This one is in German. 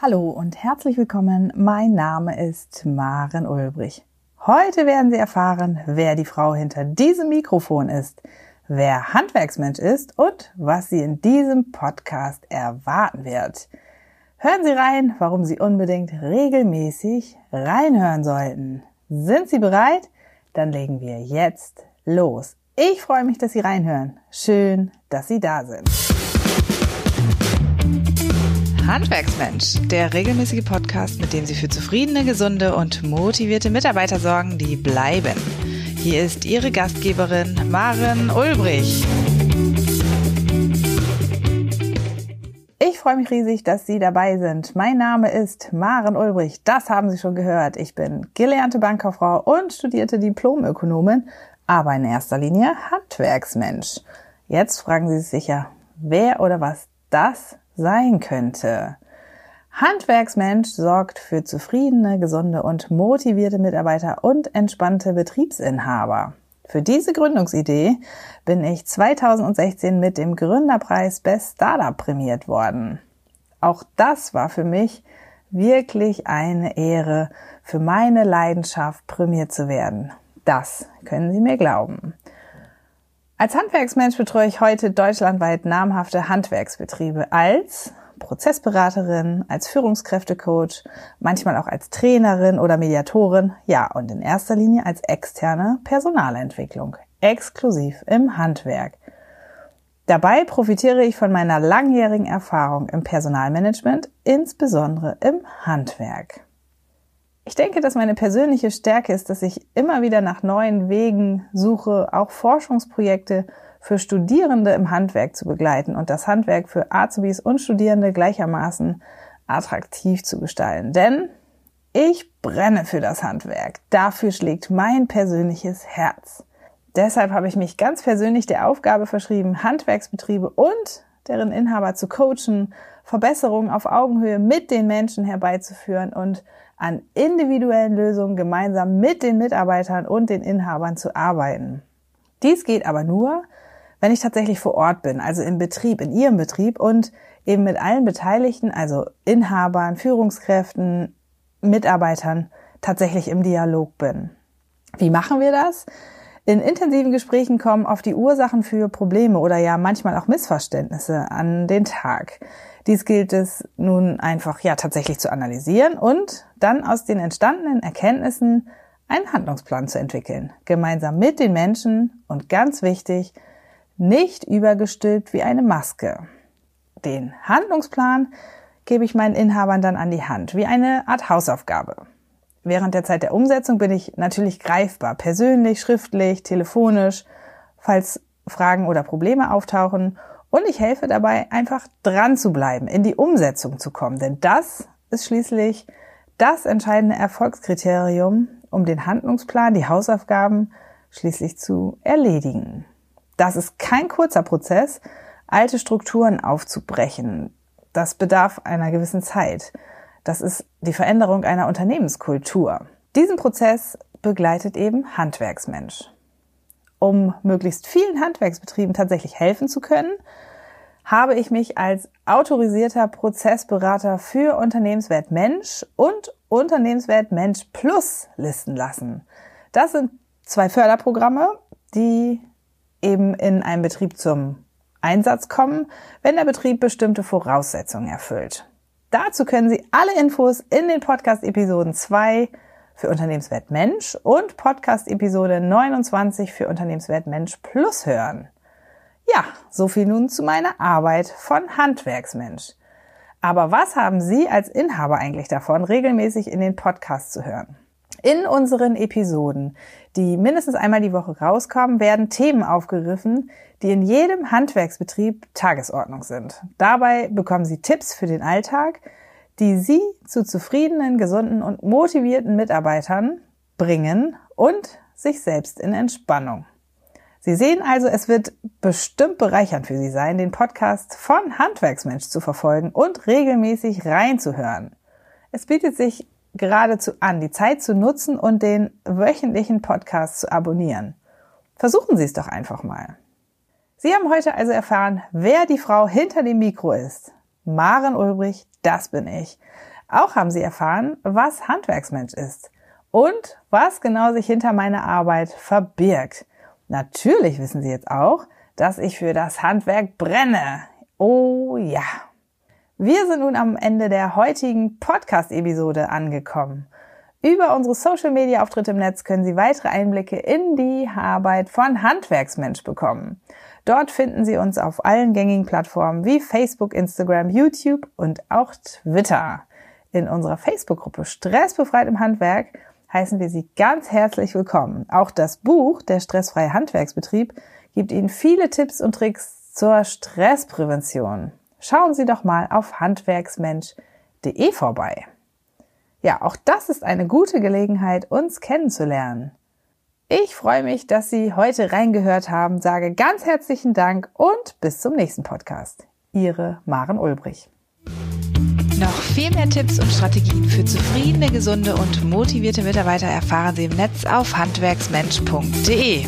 Hallo und herzlich willkommen. Mein Name ist Maren Ulbrich. Heute werden Sie erfahren, wer die Frau hinter diesem Mikrofon ist, wer Handwerksmensch ist und was Sie in diesem Podcast erwarten wird. Hören Sie rein, warum Sie unbedingt regelmäßig reinhören sollten. Sind Sie bereit? Dann legen wir jetzt los. Ich freue mich, dass Sie reinhören. Schön, dass Sie da sind. Handwerksmensch, der regelmäßige Podcast, mit dem Sie für zufriedene, gesunde und motivierte Mitarbeiter sorgen, die bleiben. Hier ist Ihre Gastgeberin Maren Ulbrich. Ich freue mich riesig, dass Sie dabei sind. Mein Name ist Maren Ulbrich. Das haben Sie schon gehört. Ich bin gelernte Bankkauffrau und studierte Diplomökonomin, aber in erster Linie Handwerksmensch. Jetzt fragen Sie sich sicher, wer oder was das sein könnte. Handwerksmensch sorgt für zufriedene, gesunde und motivierte Mitarbeiter und entspannte Betriebsinhaber. Für diese Gründungsidee bin ich 2016 mit dem Gründerpreis Best Startup prämiert worden. Auch das war für mich wirklich eine Ehre, für meine Leidenschaft prämiert zu werden. Das können Sie mir glauben. Als Handwerksmensch betreue ich heute deutschlandweit namhafte Handwerksbetriebe als Prozessberaterin, als Führungskräftecoach, manchmal auch als Trainerin oder Mediatorin, ja, und in erster Linie als externe Personalentwicklung, exklusiv im Handwerk. Dabei profitiere ich von meiner langjährigen Erfahrung im Personalmanagement, insbesondere im Handwerk. Ich denke, dass meine persönliche Stärke ist, dass ich immer wieder nach neuen Wegen suche, auch Forschungsprojekte für Studierende im Handwerk zu begleiten und das Handwerk für Azubis und Studierende gleichermaßen attraktiv zu gestalten. Denn ich brenne für das Handwerk. Dafür schlägt mein persönliches Herz. Deshalb habe ich mich ganz persönlich der Aufgabe verschrieben, Handwerksbetriebe und deren Inhaber zu coachen, Verbesserungen auf Augenhöhe mit den Menschen herbeizuführen und an individuellen Lösungen gemeinsam mit den Mitarbeitern und den Inhabern zu arbeiten. Dies geht aber nur, wenn ich tatsächlich vor Ort bin, also im Betrieb, in Ihrem Betrieb und eben mit allen Beteiligten, also Inhabern, Führungskräften, Mitarbeitern, tatsächlich im Dialog bin. Wie machen wir das? In intensiven Gesprächen kommen oft die Ursachen für Probleme oder ja manchmal auch Missverständnisse an den Tag. Dies gilt es nun einfach ja tatsächlich zu analysieren und dann aus den entstandenen Erkenntnissen einen Handlungsplan zu entwickeln, gemeinsam mit den Menschen und ganz wichtig, nicht übergestülpt wie eine Maske. Den Handlungsplan gebe ich meinen Inhabern dann an die Hand, wie eine Art Hausaufgabe. Während der Zeit der Umsetzung bin ich natürlich greifbar, persönlich, schriftlich, telefonisch, falls Fragen oder Probleme auftauchen und ich helfe dabei, einfach dran zu bleiben, in die Umsetzung zu kommen. Denn das ist schließlich das entscheidende Erfolgskriterium, um den Handlungsplan, die Hausaufgaben schließlich zu erledigen. Das ist kein kurzer Prozess, alte Strukturen aufzubrechen. Das bedarf einer gewissen Zeit. Das ist die Veränderung einer Unternehmenskultur. Diesen Prozess begleitet eben Handwerksmensch um möglichst vielen Handwerksbetrieben tatsächlich helfen zu können, habe ich mich als autorisierter Prozessberater für Unternehmenswert Mensch und Unternehmenswert Mensch Plus listen lassen. Das sind zwei Förderprogramme, die eben in einem Betrieb zum Einsatz kommen, wenn der Betrieb bestimmte Voraussetzungen erfüllt. Dazu können Sie alle Infos in den Podcast-Episoden 2 für Unternehmenswert Mensch und Podcast-Episode 29 für Unternehmenswert Mensch Plus hören. Ja, so viel nun zu meiner Arbeit von Handwerksmensch. Aber was haben Sie als Inhaber eigentlich davon, regelmäßig in den Podcast zu hören? In unseren Episoden, die mindestens einmal die Woche rauskommen, werden Themen aufgegriffen, die in jedem Handwerksbetrieb Tagesordnung sind. Dabei bekommen Sie Tipps für den Alltag, die Sie zu zufriedenen, gesunden und motivierten Mitarbeitern bringen und sich selbst in Entspannung. Sie sehen also, es wird bestimmt bereichernd für Sie sein, den Podcast von Handwerksmensch zu verfolgen und regelmäßig reinzuhören. Es bietet sich geradezu an, die Zeit zu nutzen und den wöchentlichen Podcast zu abonnieren. Versuchen Sie es doch einfach mal. Sie haben heute also erfahren, wer die Frau hinter dem Mikro ist. Maren Ulbrich, das bin ich. Auch haben Sie erfahren, was Handwerksmensch ist und was genau sich hinter meiner Arbeit verbirgt. Natürlich wissen Sie jetzt auch, dass ich für das Handwerk brenne. Oh ja. Wir sind nun am Ende der heutigen Podcast-Episode angekommen. Über unsere Social-Media-Auftritte im Netz können Sie weitere Einblicke in die Arbeit von Handwerksmensch bekommen. Dort finden Sie uns auf allen gängigen Plattformen wie Facebook, Instagram, YouTube und auch Twitter. In unserer Facebook-Gruppe Stressbefreit im Handwerk heißen wir Sie ganz herzlich willkommen. Auch das Buch Der stressfreie Handwerksbetrieb gibt Ihnen viele Tipps und Tricks zur Stressprävention. Schauen Sie doch mal auf handwerksmensch.de vorbei. Ja, auch das ist eine gute Gelegenheit, uns kennenzulernen. Ich freue mich, dass Sie heute reingehört haben, sage ganz herzlichen Dank und bis zum nächsten Podcast. Ihre Maren Ulbrich. Noch viel mehr Tipps und Strategien für zufriedene, gesunde und motivierte Mitarbeiter erfahren Sie im Netz auf handwerksmensch.de.